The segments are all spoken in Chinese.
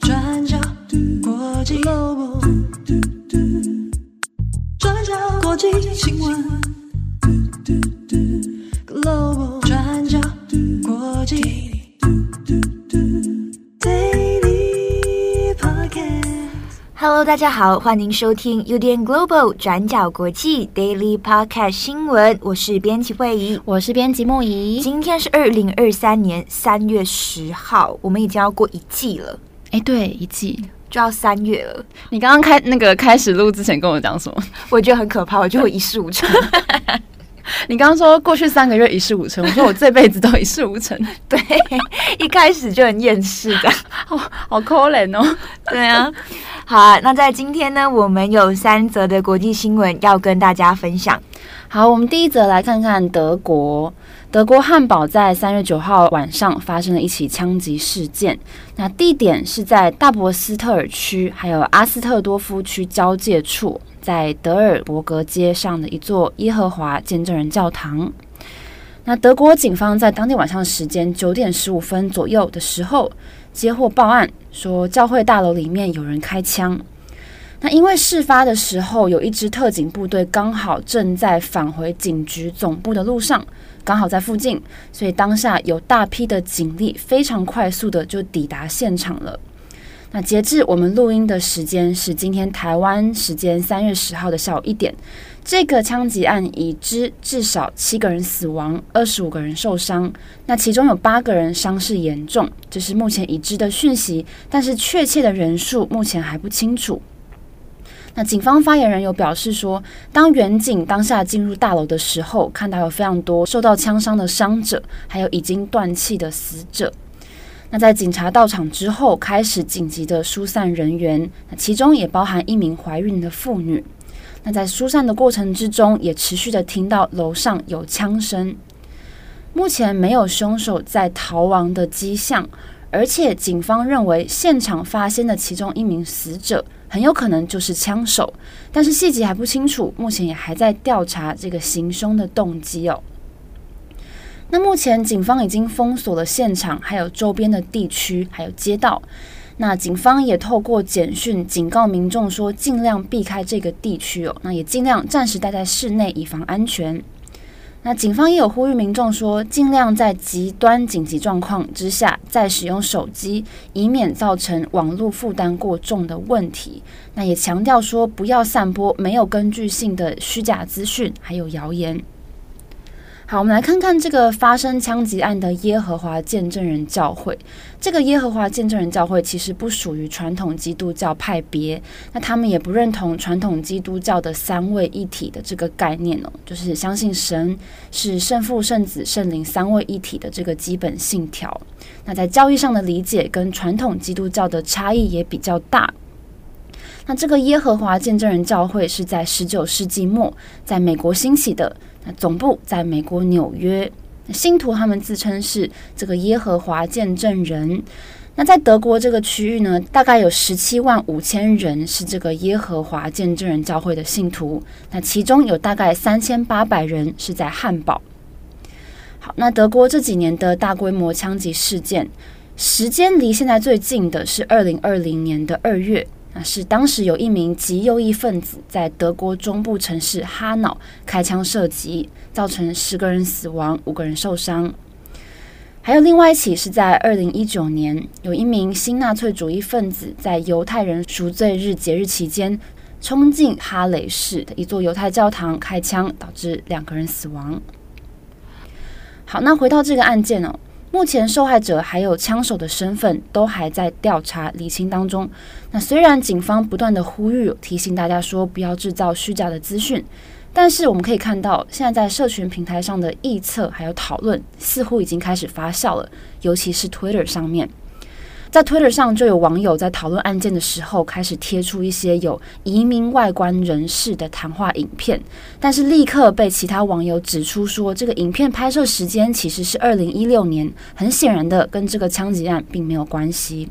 转角国际转角国际新闻。Hello，大家好，欢迎收听 UDN Global 转角国际 Daily Podcast 新闻，我是编辑惠仪，我是编辑木仪。今天是二零二三年三月十号，我们已经要过一季了。哎，对，一季就要三月了。你刚刚开那个开始录之前跟我讲什么？我觉得很可怕，我觉得我一事无成。你刚刚说过去三个月一事无成，我说我这辈子都一事无成。对，一开始就很厌世的，好好可怜哦。对啊，好啊。那在今天呢，我们有三则的国际新闻要跟大家分享。好，我们第一则来看看德国。德国汉堡在三月九号晚上发生了一起枪击事件，那地点是在大博斯特尔区还有阿斯特多夫区交界处，在德尔伯格街上的一座耶和华见证人教堂。那德国警方在当天晚上时间九点十五分左右的时候接获报案，说教会大楼里面有人开枪。那因为事发的时候有一支特警部队刚好正在返回警局总部的路上。刚好在附近，所以当下有大批的警力非常快速的就抵达现场了。那截至我们录音的时间是今天台湾时间三月十号的下午一点，这个枪击案已知至少七个人死亡，二十五个人受伤，那其中有八个人伤势严重，这是目前已知的讯息，但是确切的人数目前还不清楚。那警方发言人有表示说，当远警当下进入大楼的时候，看到有非常多受到枪伤的伤者，还有已经断气的死者。那在警察到场之后，开始紧急的疏散人员，那其中也包含一名怀孕的妇女。那在疏散的过程之中，也持续的听到楼上有枪声。目前没有凶手在逃亡的迹象，而且警方认为现场发现的其中一名死者。很有可能就是枪手，但是细节还不清楚，目前也还在调查这个行凶的动机哦。那目前警方已经封锁了现场，还有周边的地区，还有街道。那警方也透过简讯警告民众说，尽量避开这个地区哦，那也尽量暂时待在室内，以防安全。那警方也有呼吁民众说，尽量在极端紧急状况之下再使用手机，以免造成网络负担过重的问题。那也强调说，不要散播没有根据性的虚假资讯，还有谣言。好，我们来看看这个发生枪击案的耶和华见证人教会。这个耶和华见证人教会其实不属于传统基督教派别，那他们也不认同传统基督教的三位一体的这个概念哦，就是相信神是圣父、圣子、圣灵三位一体的这个基本信条。那在教义上的理解跟传统基督教的差异也比较大。那这个耶和华见证人教会是在十九世纪末在美国兴起的。那总部在美国纽约，信徒他们自称是这个耶和华见证人。那在德国这个区域呢，大概有十七万五千人是这个耶和华见证人教会的信徒。那其中有大概三千八百人是在汉堡。好，那德国这几年的大规模枪击事件，时间离现在最近的是二零二零年的二月。是当时有一名极右翼分子在德国中部城市哈瑙开枪射击，造成十个人死亡，五个人受伤。还有另外一起是在二零一九年，有一名新纳粹主义分子在犹太人赎罪日节日期间冲进哈雷市的一座犹太教堂开枪，导致两个人死亡。好，那回到这个案件哦。目前受害者还有枪手的身份都还在调查理清当中。那虽然警方不断的呼吁提醒大家说不要制造虚假的资讯，但是我们可以看到，现在在社群平台上的臆测还有讨论似乎已经开始发酵了，尤其是 Twitter 上面。在 Twitter 上就有网友在讨论案件的时候，开始贴出一些有移民外观人士的谈话影片，但是立刻被其他网友指出说，这个影片拍摄时间其实是二零一六年，很显然的跟这个枪击案并没有关系。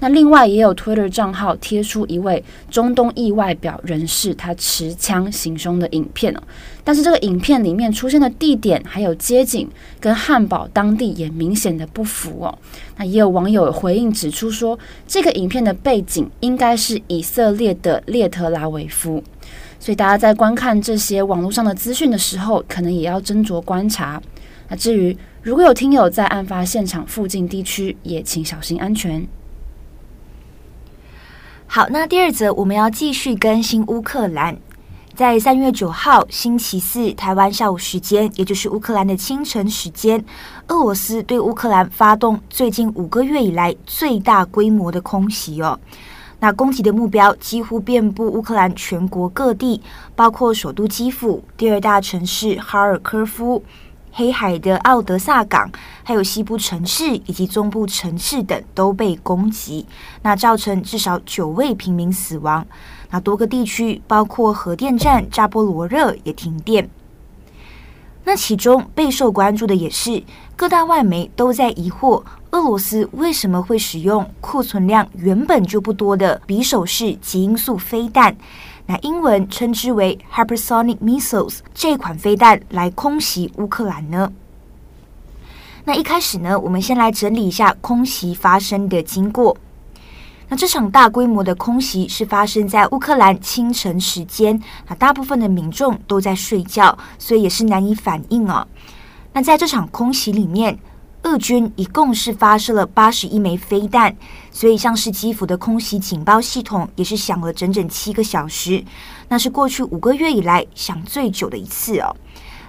那另外也有 Twitter 账号贴出一位中东裔外表人士他持枪行凶的影片哦，但是这个影片里面出现的地点还有街景跟汉堡当地也明显的不符哦。那也有网友回应指出说，这个影片的背景应该是以色列的列特拉维夫，所以大家在观看这些网络上的资讯的时候，可能也要斟酌观察。那至于如果有听友在案发现场附近地区，也请小心安全。好，那第二则我们要继续更新乌克兰。在三月九号星期四台湾下午时间，也就是乌克兰的清晨时间，俄罗斯对乌克兰发动最近五个月以来最大规模的空袭哦。那攻击的目标几乎遍布乌克兰全国各地，包括首都基辅、第二大城市哈尔科夫。黑海的奥德萨港，还有西部城市以及中部城市等都被攻击，那造成至少九位平民死亡。那多个地区，包括核电站扎波罗热也停电。那其中备受关注的也是各大外媒都在疑惑，俄罗斯为什么会使用库存量原本就不多的匕首式极音速飞弹。那英文称之为 hypersonic missiles 这款飞弹来空袭乌克兰呢？那一开始呢，我们先来整理一下空袭发生的经过。那这场大规模的空袭是发生在乌克兰清晨时间，那大部分的民众都在睡觉，所以也是难以反应哦。那在这场空袭里面，俄军一共是发射了八十一枚飞弹，所以像是基辅的空袭警报系统也是响了整整七个小时，那是过去五个月以来响最久的一次哦。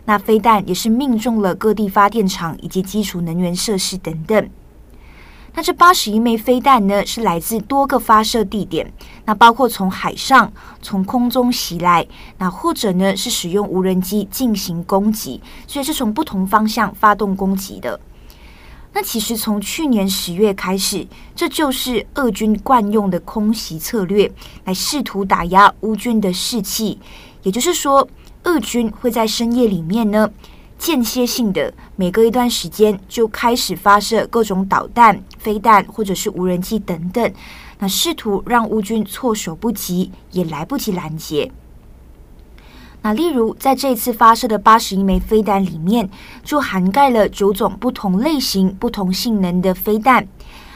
那飞弹也是命中了各地发电厂以及基础能源设施等等。那这八十一枚飞弹呢，是来自多个发射地点，那包括从海上、从空中袭来，那或者呢是使用无人机进行攻击，所以是从不同方向发动攻击的。那其实从去年十月开始，这就是俄军惯用的空袭策略，来试图打压乌军的士气。也就是说，俄军会在深夜里面呢，间歇性的每隔一段时间就开始发射各种导弹、飞弹或者是无人机等等，那试图让乌军措手不及，也来不及拦截。那例如，在这次发射的八十一枚飞弹里面，就涵盖了九种不同类型、不同性能的飞弹。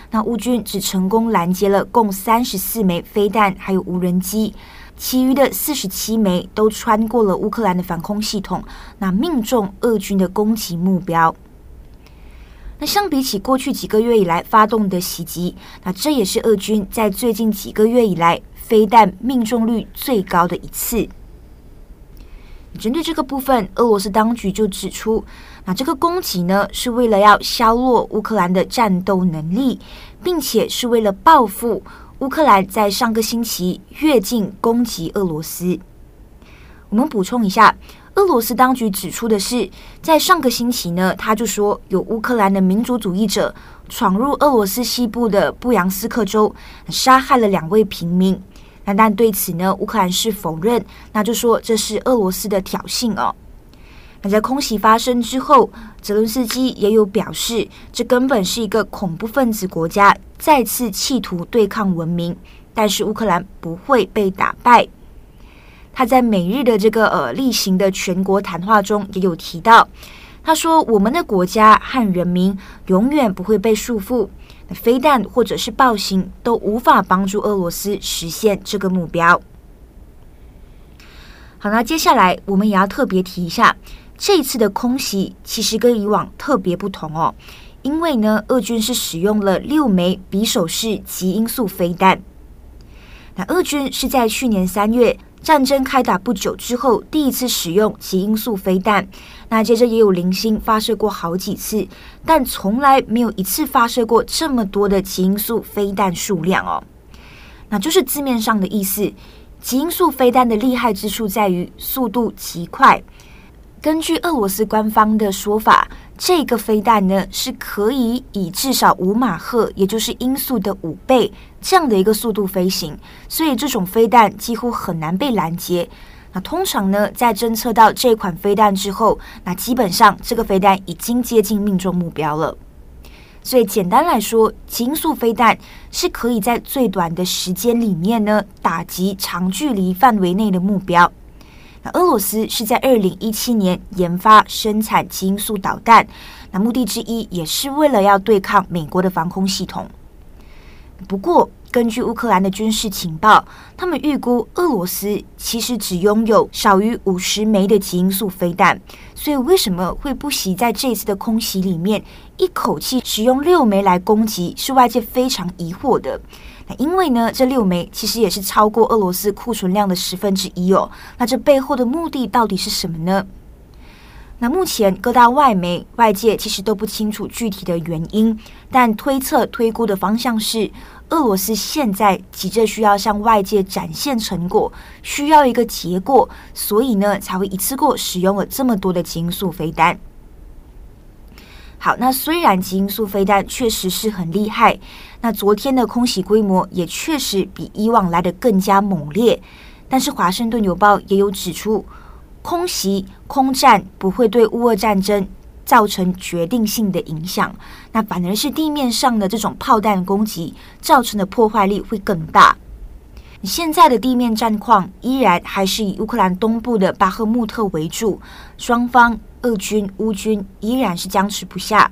那乌军只成功拦截了共三十四枚飞弹，还有无人机，其余的四十七枚都穿过了乌克兰的防空系统，那命中俄军的攻击目标。那相比起过去几个月以来发动的袭击，那这也是俄军在最近几个月以来飞弹命中率最高的一次。针对这个部分，俄罗斯当局就指出，那这个攻击呢，是为了要削弱乌克兰的战斗能力，并且是为了报复乌克兰在上个星期越境攻击俄罗斯。我们补充一下，俄罗斯当局指出的是，在上个星期呢，他就说有乌克兰的民族主义者闯入俄罗斯西部的布扬斯克州，杀害了两位平民。那但对此呢，乌克兰是否认，那就说这是俄罗斯的挑衅哦。那在空袭发生之后，泽伦斯基也有表示，这根本是一个恐怖分子国家再次企图对抗文明，但是乌克兰不会被打败。他在每日的这个呃例行的全国谈话中也有提到，他说：“我们的国家和人民永远不会被束缚。”飞弹或者是暴行都无法帮助俄罗斯实现这个目标。好，那接下来我们也要特别提一下，这一次的空袭其实跟以往特别不同哦，因为呢，俄军是使用了六枚匕首式极音速飞弹。那俄军是在去年三月。战争开打不久之后，第一次使用极音速飞弹。那接着也有零星发射过好几次，但从来没有一次发射过这么多的极音速飞弹数量哦。那就是字面上的意思。极音速飞弹的厉害之处在于速度极快。根据俄罗斯官方的说法，这个飞弹呢是可以以至少五马赫，也就是音速的五倍这样的一个速度飞行，所以这种飞弹几乎很难被拦截。那通常呢，在侦测到这款飞弹之后，那基本上这个飞弹已经接近命中目标了。所以简单来说，音速飞弹是可以在最短的时间里面呢，打击长距离范围内的目标。俄罗斯是在二零一七年研发生产基因素导弹，那目的之一也是为了要对抗美国的防空系统。不过，根据乌克兰的军事情报，他们预估俄罗斯其实只拥有少于五十枚的基因素飞弹，所以为什么会不惜在这次的空袭里面一口气使用六枚来攻击，是外界非常疑惑的。那因为呢，这六枚其实也是超过俄罗斯库存量的十分之一哦。那这背后的目的到底是什么呢？那目前各大外媒外界其实都不清楚具体的原因，但推测推估的方向是。俄罗斯现在急着需要向外界展现成果，需要一个结果，所以呢才会一次过使用了这么多的极音速飞弹。好，那虽然极音速飞弹确实是很厉害，那昨天的空袭规模也确实比以往来得更加猛烈，但是华盛顿邮报也有指出，空袭空战不会对乌俄战争。造成决定性的影响，那反而是地面上的这种炮弹攻击造成的破坏力会更大。现在的地面战况依然还是以乌克兰东部的巴赫穆特为主，双方俄军、乌军依然是僵持不下。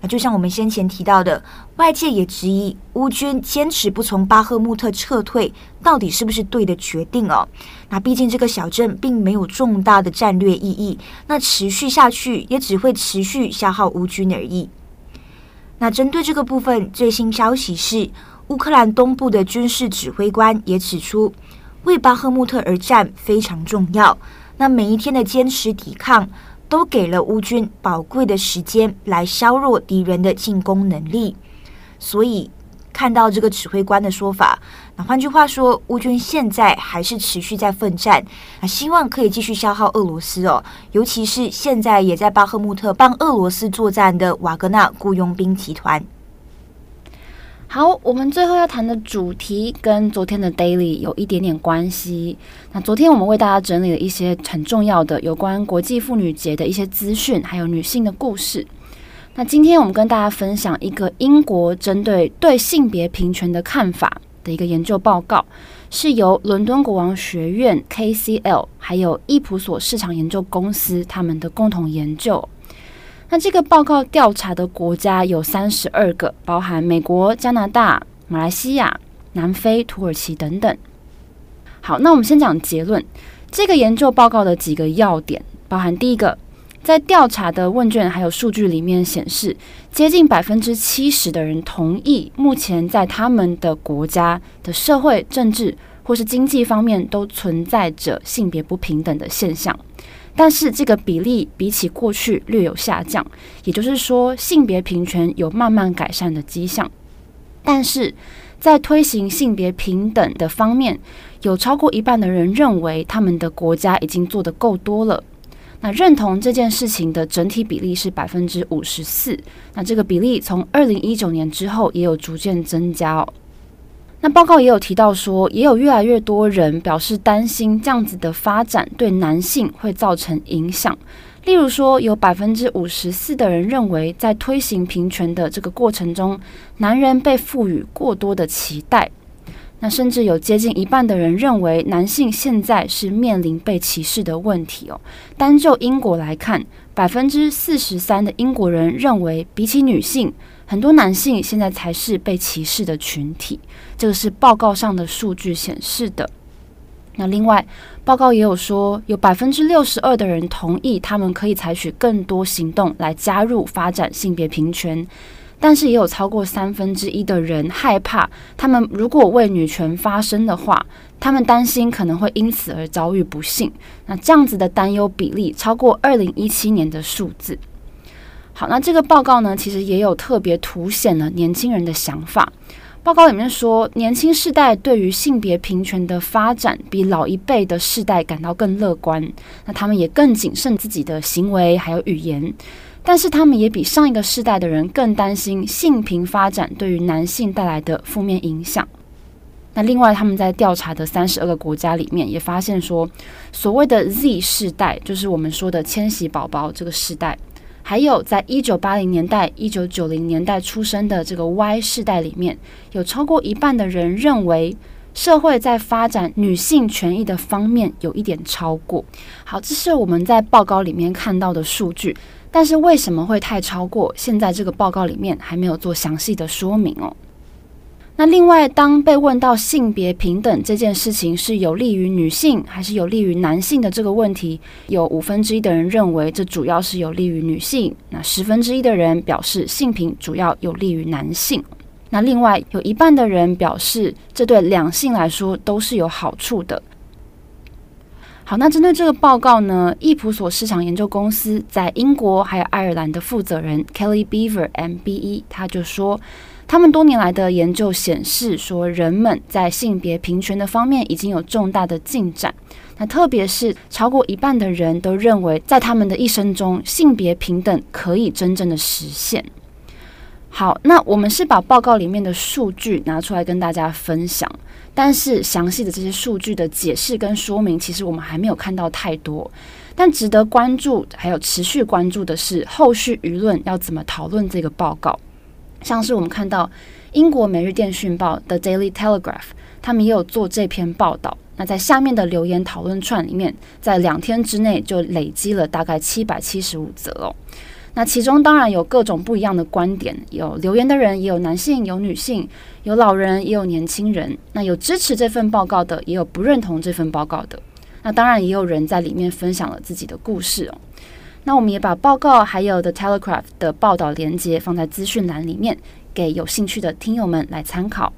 那就像我们先前提到的，外界也质疑乌军坚持不从巴赫穆特撤退，到底是不是对的决定哦？那毕竟这个小镇并没有重大的战略意义，那持续下去也只会持续消耗乌军而已。那针对这个部分，最新消息是，乌克兰东部的军事指挥官也指出，为巴赫穆特而战非常重要。那每一天的坚持抵抗，都给了乌军宝贵的时间来削弱敌人的进攻能力，所以看到这个指挥官的说法，那换句话说，乌军现在还是持续在奋战，那希望可以继续消耗俄罗斯哦，尤其是现在也在巴赫穆特帮俄罗斯作战的瓦格纳雇佣兵集团。好，我们最后要谈的主题跟昨天的 Daily 有一点点关系。那昨天我们为大家整理了一些很重要的有关国际妇女节的一些资讯，还有女性的故事。那今天我们跟大家分享一个英国针对对性别平权的看法的一个研究报告，是由伦敦国王学院 KCL 还有易普索市场研究公司他们的共同研究。那这个报告调查的国家有三十二个，包含美国、加拿大、马来西亚、南非、土耳其等等。好，那我们先讲结论。这个研究报告的几个要点，包含第一个，在调查的问卷还有数据里面显示，接近百分之七十的人同意，目前在他们的国家的社会、政治或是经济方面都存在着性别不平等的现象。但是这个比例比起过去略有下降，也就是说性别平权有慢慢改善的迹象。但是在推行性别平等的方面，有超过一半的人认为他们的国家已经做得够多了。那认同这件事情的整体比例是百分之五十四。那这个比例从二零一九年之后也有逐渐增加哦。那报告也有提到说，也有越来越多人表示担心这样子的发展对男性会造成影响。例如说，有百分之五十四的人认为，在推行平权的这个过程中，男人被赋予过多的期待。那甚至有接近一半的人认为，男性现在是面临被歧视的问题哦。单就英国来看，百分之四十三的英国人认为，比起女性，很多男性现在才是被歧视的群体，这个是报告上的数据显示的。那另外，报告也有说，有百分之六十二的人同意他们可以采取更多行动来加入发展性别平权，但是也有超过三分之一的人害怕，他们如果为女权发声的话，他们担心可能会因此而遭遇不幸。那这样子的担忧比例超过二零一七年的数字。好，那这个报告呢，其实也有特别凸显了年轻人的想法。报告里面说，年轻世代对于性别平权的发展比老一辈的世代感到更乐观。那他们也更谨慎自己的行为还有语言，但是他们也比上一个世代的人更担心性平发展对于男性带来的负面影响。那另外，他们在调查的三十二个国家里面也发现说，所谓的 Z 世代，就是我们说的千禧宝宝这个世代。还有在一九八零年代、一九九零年代出生的这个 Y 世代里面，有超过一半的人认为社会在发展女性权益的方面有一点超过。好，这是我们在报告里面看到的数据，但是为什么会太超过？现在这个报告里面还没有做详细的说明哦。那另外，当被问到性别平等这件事情是有利于女性还是有利于男性的这个问题，有五分之一的人认为这主要是有利于女性，那十分之一的人表示性平主要有利于男性。那另外有一半的人表示这对两性来说都是有好处的。好，那针对这个报告呢，易普所市场研究公司在英国还有爱尔兰的负责人 Kelly Beaver MBE，他就说。他们多年来的研究显示，说人们在性别平权的方面已经有重大的进展。那特别是超过一半的人都认为，在他们的一生中，性别平等可以真正的实现。好，那我们是把报告里面的数据拿出来跟大家分享，但是详细的这些数据的解释跟说明，其实我们还没有看到太多。但值得关注，还有持续关注的是，后续舆论要怎么讨论这个报告。像是我们看到英国《每日电讯报》的《Daily Telegraph》，他们也有做这篇报道。那在下面的留言讨论串里面，在两天之内就累积了大概七百七十五则哦。那其中当然有各种不一样的观点，有留言的人，也有男性，有女性，有老人，也有年轻人。那有支持这份报告的，也有不认同这份报告的。那当然也有人在里面分享了自己的故事哦。那我们也把报告还有 The Telegraph 的报道连接放在资讯栏里面，给有兴趣的听友们来参考。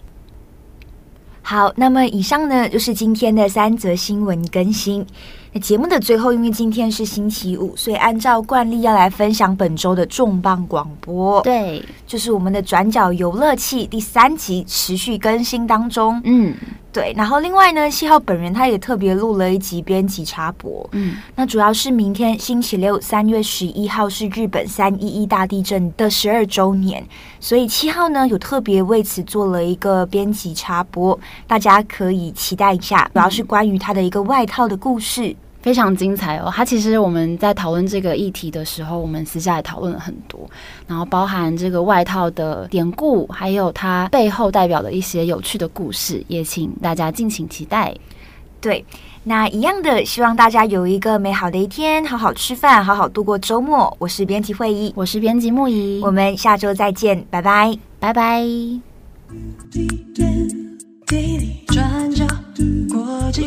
好，那么以上呢就是今天的三则新闻更新。那节目的最后，因为今天是星期五，所以按照惯例要来分享本周的重磅广播。对，就是我们的转角游乐器第三集持续更新当中。嗯。对，然后另外呢，七号本人他也特别录了一集编辑插播，嗯，那主要是明天星期六三月十一号是日本三一一大地震的十二周年，所以七号呢有特别为此做了一个编辑插播，大家可以期待一下，主要是关于他的一个外套的故事。非常精彩哦！它其实我们在讨论这个议题的时候，我们私下也讨论了很多，然后包含这个外套的典故，还有它背后代表的一些有趣的故事，也请大家敬请期待。对，那一样的，希望大家有一个美好的一天，好好吃饭，好好度过周末。我是编辑会议，我是编辑木仪，我们下周再见，拜拜，拜拜。转角国际